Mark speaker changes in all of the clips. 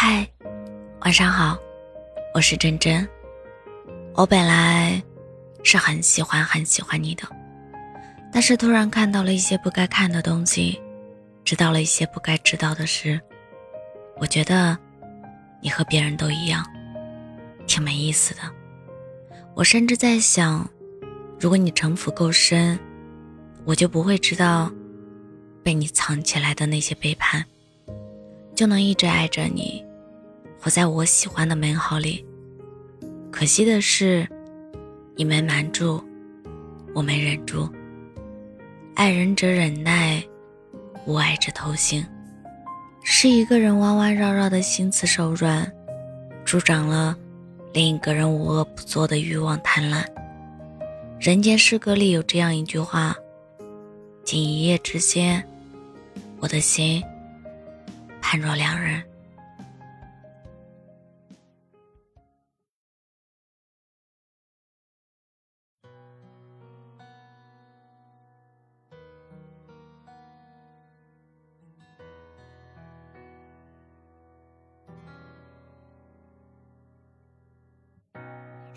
Speaker 1: 嗨，晚上好，我是真真。我本来是很喜欢很喜欢你的，但是突然看到了一些不该看的东西，知道了一些不该知道的事，我觉得你和别人都一样，挺没意思的。我甚至在想，如果你城府够深，我就不会知道被你藏起来的那些背叛，就能一直爱着你。活在我喜欢的美好里，可惜的是，你没瞒住，我没忍住。爱人者忍耐，无爱者偷腥，是一个人弯弯绕绕的心慈手软，助长了另一个人无恶不作的欲望贪婪。人间失格里有这样一句话：仅一夜之间，我的心判若两人。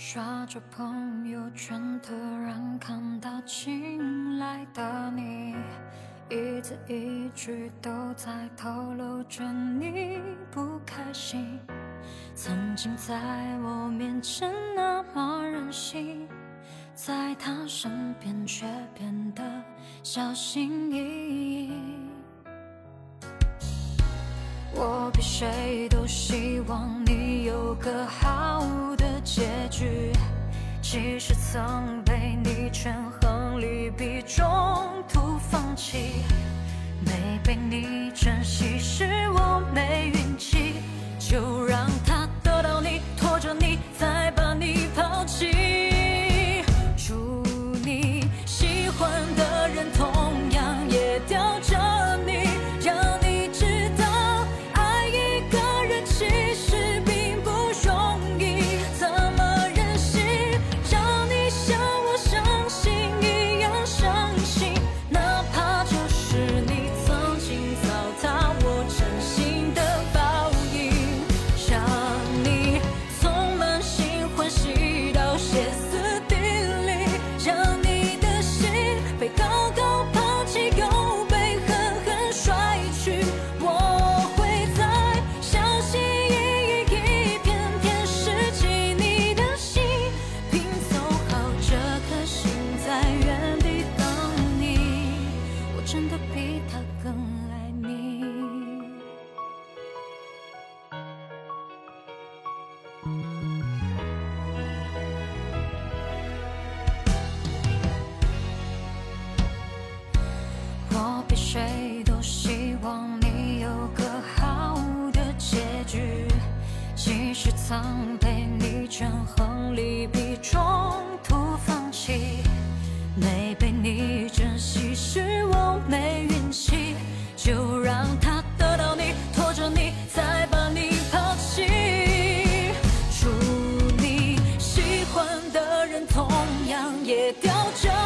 Speaker 2: 刷着朋友圈，突然看到进来的你，一字一句都在透露着你不开心。曾经在我面前那么任性，在他身边却变得小心翼翼。我比谁都希望你有个好。其实曾被你权衡利弊，中途放弃。真的比他更爱你。我比谁都希望你有个好的结局，即使曾被你权衡利弊，中途放弃，没被你珍惜掉着。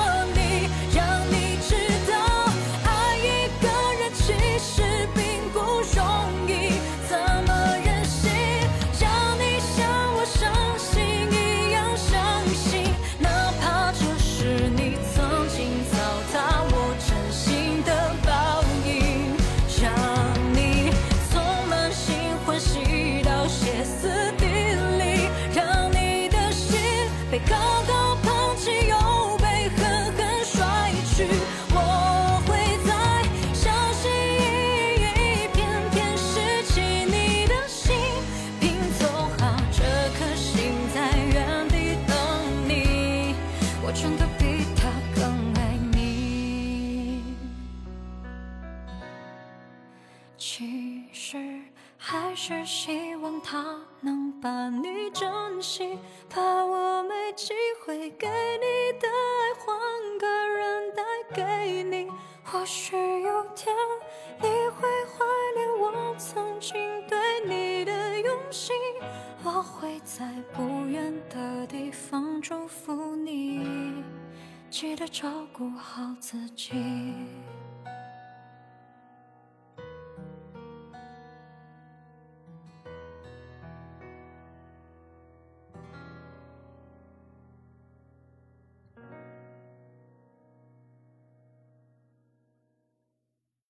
Speaker 2: 还是希望他能把你珍惜，怕我没机会给你的爱换个人带给你。或许有天你会怀念我曾经对你的用心，我会在不远的地方祝福你，记得照顾好自己。